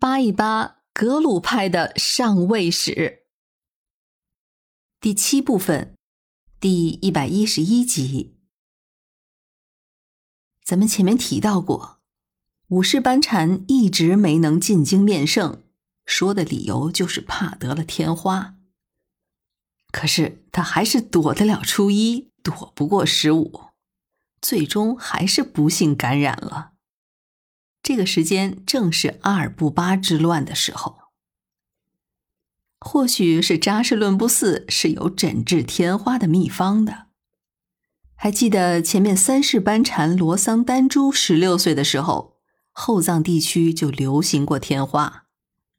扒一扒格鲁派的上位史。第七部分，第一百一十一集。咱们前面提到过，武士班禅一直没能进京面圣，说的理由就是怕得了天花。可是他还是躲得了初一，躲不过十五，最终还是不幸感染了。这个时间正是阿尔布巴之乱的时候，或许是扎什伦布寺是有诊治天花的秘方的。还记得前面三世班禅罗桑丹珠十六岁的时候，后藏地区就流行过天花，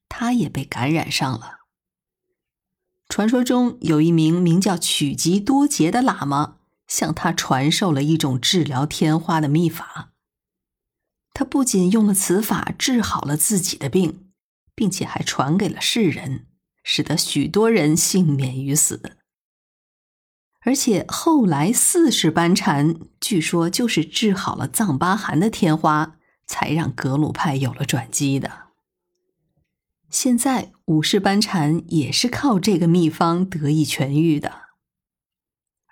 他也被感染上了。传说中有一名名叫曲吉多杰的喇嘛，向他传授了一种治疗天花的秘法。他不仅用了此法治好了自己的病，并且还传给了世人，使得许多人幸免于死。而且后来四世班禅据说就是治好了藏巴汗的天花，才让格鲁派有了转机的。现在五世班禅也是靠这个秘方得以痊愈的。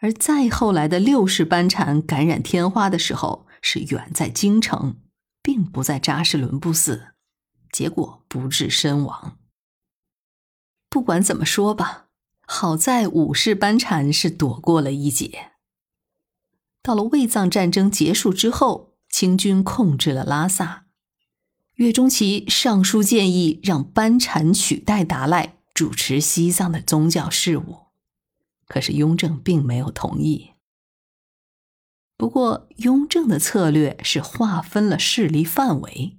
而再后来的六世班禅感染天花的时候，是远在京城。并不在扎什伦布寺，结果不治身亡。不管怎么说吧，好在五世班禅是躲过了一劫。到了卫藏战争结束之后，清军控制了拉萨，岳钟琪上书建议让班禅取代达赖主持西藏的宗教事务，可是雍正并没有同意。不过，雍正的策略是划分了势力范围。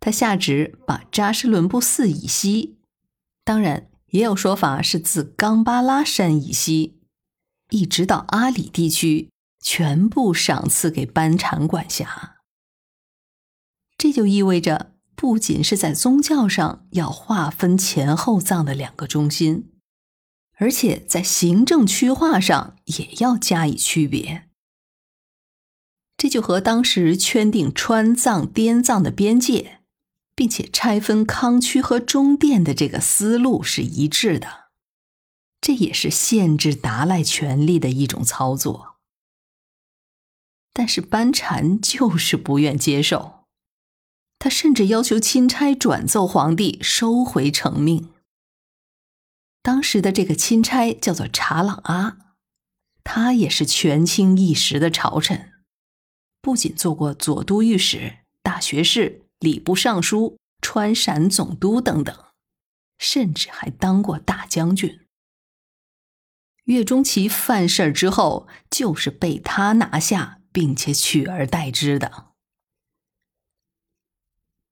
他下旨把扎什伦布寺以西，当然也有说法是自冈巴拉山以西，一直到阿里地区，全部赏赐给班禅管辖。这就意味着，不仅是在宗教上要划分前后藏的两个中心，而且在行政区划上也要加以区别。这就和当时圈定川藏、滇藏的边界，并且拆分康区和中甸的这个思路是一致的。这也是限制达赖权力的一种操作。但是班禅就是不愿接受，他甚至要求钦差转奏皇帝收回成命。当时的这个钦差叫做查朗阿，他也是权倾一时的朝臣。不仅做过左都御史、大学士、礼部尚书、川陕总督等等，甚至还当过大将军。岳钟琪犯事儿之后，就是被他拿下，并且取而代之的。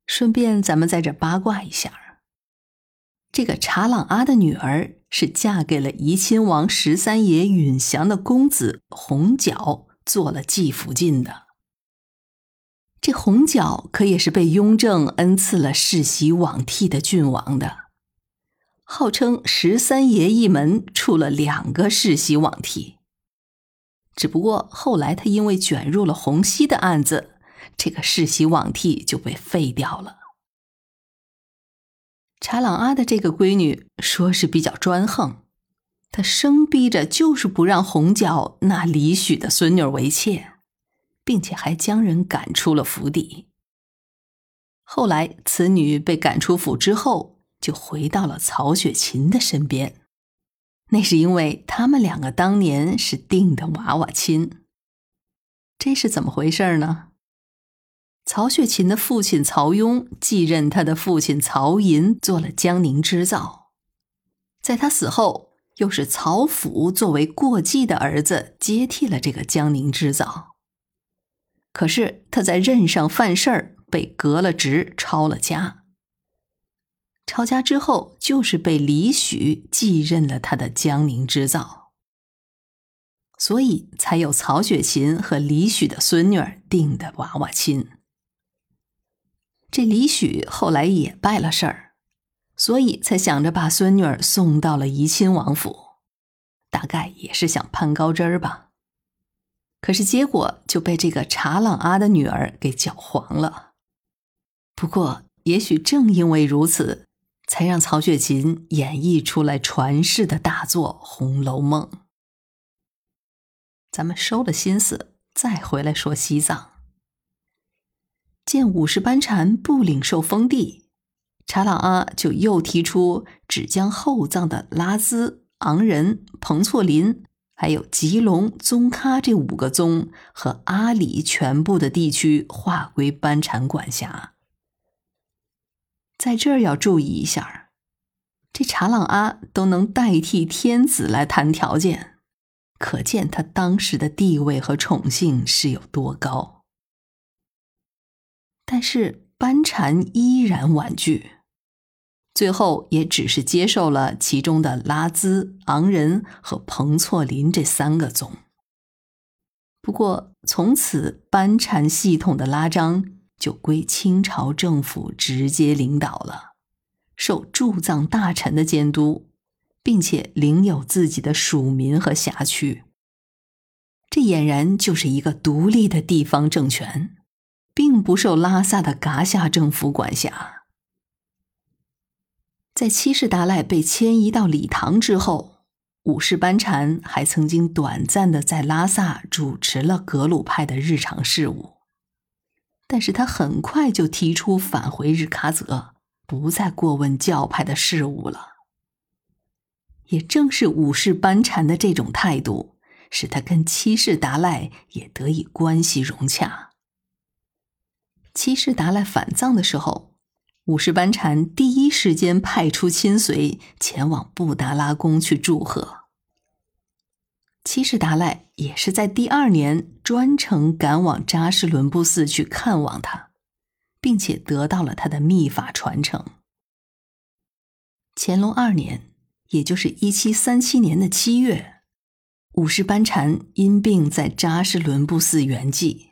顺便，咱们在这八卦一下这个查朗阿的女儿是嫁给了怡亲王十三爷允祥的公子弘角，做了继福晋的。这红角可也是被雍正恩赐了世袭罔替的郡王的，号称十三爷一门出了两个世袭罔替。只不过后来他因为卷入了洪熙的案子，这个世袭罔替就被废掉了。查朗阿的这个闺女说是比较专横，她生逼着就是不让红角纳李许的孙女为妾。并且还将人赶出了府邸。后来，此女被赶出府之后，就回到了曹雪芹的身边。那是因为他们两个当年是定的娃娃亲。这是怎么回事呢？曹雪芹的父亲曹雍继任他的父亲曹寅做了江宁织造，在他死后，又是曹府作为过继的儿子接替了这个江宁织造。可是他在任上犯事儿，被革了职，抄了家。抄家之后，就是被李许继任了他的江宁织造，所以才有曹雪芹和李许的孙女儿定的娃娃亲。这李许后来也败了事儿，所以才想着把孙女儿送到了怡亲王府，大概也是想攀高枝儿吧。可是结果就被这个查朗阿的女儿给搅黄了。不过也许正因为如此，才让曹雪芹演绎出来传世的大作《红楼梦》。咱们收了心思，再回来说西藏。见五世班禅不领受封地，查朗阿就又提出只将后藏的拉孜、昂仁、彭措林。还有吉隆、宗喀这五个宗和阿里全部的地区划归班禅管辖。在这儿要注意一下，这查朗阿都能代替天子来谈条件，可见他当时的地位和宠幸是有多高。但是班禅依然婉拒。最后也只是接受了其中的拉孜、昂仁和彭措林这三个宗。不过，从此班禅系统的拉章就归清朝政府直接领导了，受驻藏大臣的监督，并且领有自己的属民和辖区。这俨然就是一个独立的地方政权，并不受拉萨的噶夏政府管辖。在七世达赖被迁移到礼堂之后，五世班禅还曾经短暂的在拉萨主持了格鲁派的日常事务，但是他很快就提出返回日喀则，不再过问教派的事务了。也正是五世班禅的这种态度，使他跟七世达赖也得以关系融洽。七世达赖返藏的时候。五世班禅第一时间派出亲随前往布达拉宫去祝贺。七世达赖也是在第二年专程赶往扎什伦布寺去看望他，并且得到了他的秘法传承。乾隆二年，也就是一七三七年的七月，五世班禅因病在扎什伦布寺圆寂，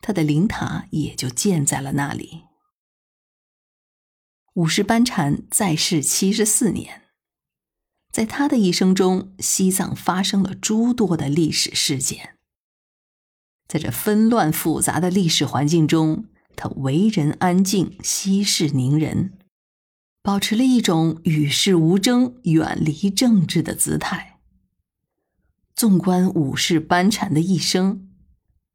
他的灵塔也就建在了那里。五世班禅在世七十四年，在他的一生中，西藏发生了诸多的历史事件。在这纷乱复杂的历史环境中，他为人安静，息事宁人，保持了一种与世无争、远离政治的姿态。纵观五世班禅的一生，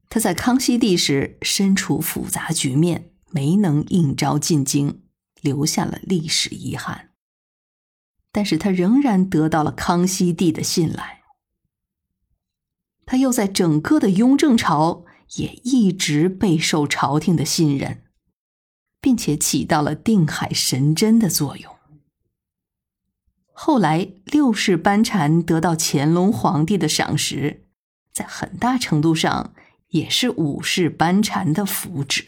他在康熙帝时身处复杂局面，没能应召进京。留下了历史遗憾，但是他仍然得到了康熙帝的信赖。他又在整个的雍正朝也一直备受朝廷的信任，并且起到了定海神针的作用。后来六世班禅得到乾隆皇帝的赏识，在很大程度上也是五世班禅的福祉。